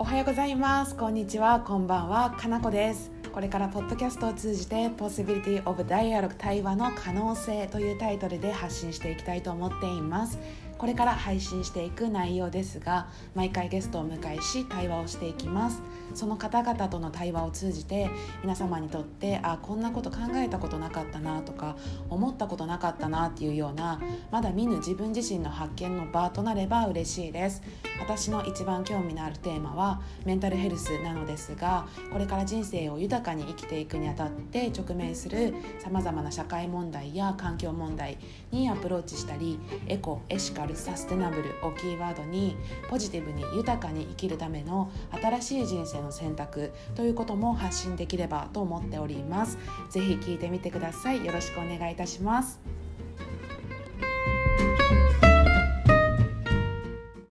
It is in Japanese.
おはようございます。こんにちは。こんばんは。かなこです。これからポッドキャストを通じて Possibility of Dialogue 対話の可能性というタイトルで発信していきたいと思っています。これから配信していく内容ですが毎回ゲストを迎えし対話をしていきます。その方々との対話を通じて皆様にとってあこんなこと考えたことなかったなとか思ったことなかったなっていうようなまだ見ぬ自分自身の発見の場となれば嬉しいです。私の一番興味のあるテーマはメンタルヘルスなのですがこれから人生を豊かに生きていくにあたって直面するさまざまな社会問題や環境問題にアプローチしたりエコエシカルサステナブルをキーワードにポジティブに豊かに生きるための新しい人生の選択ということも発信できればと思っております。ぜひ聞いてみてください。よろしくお願いいたします。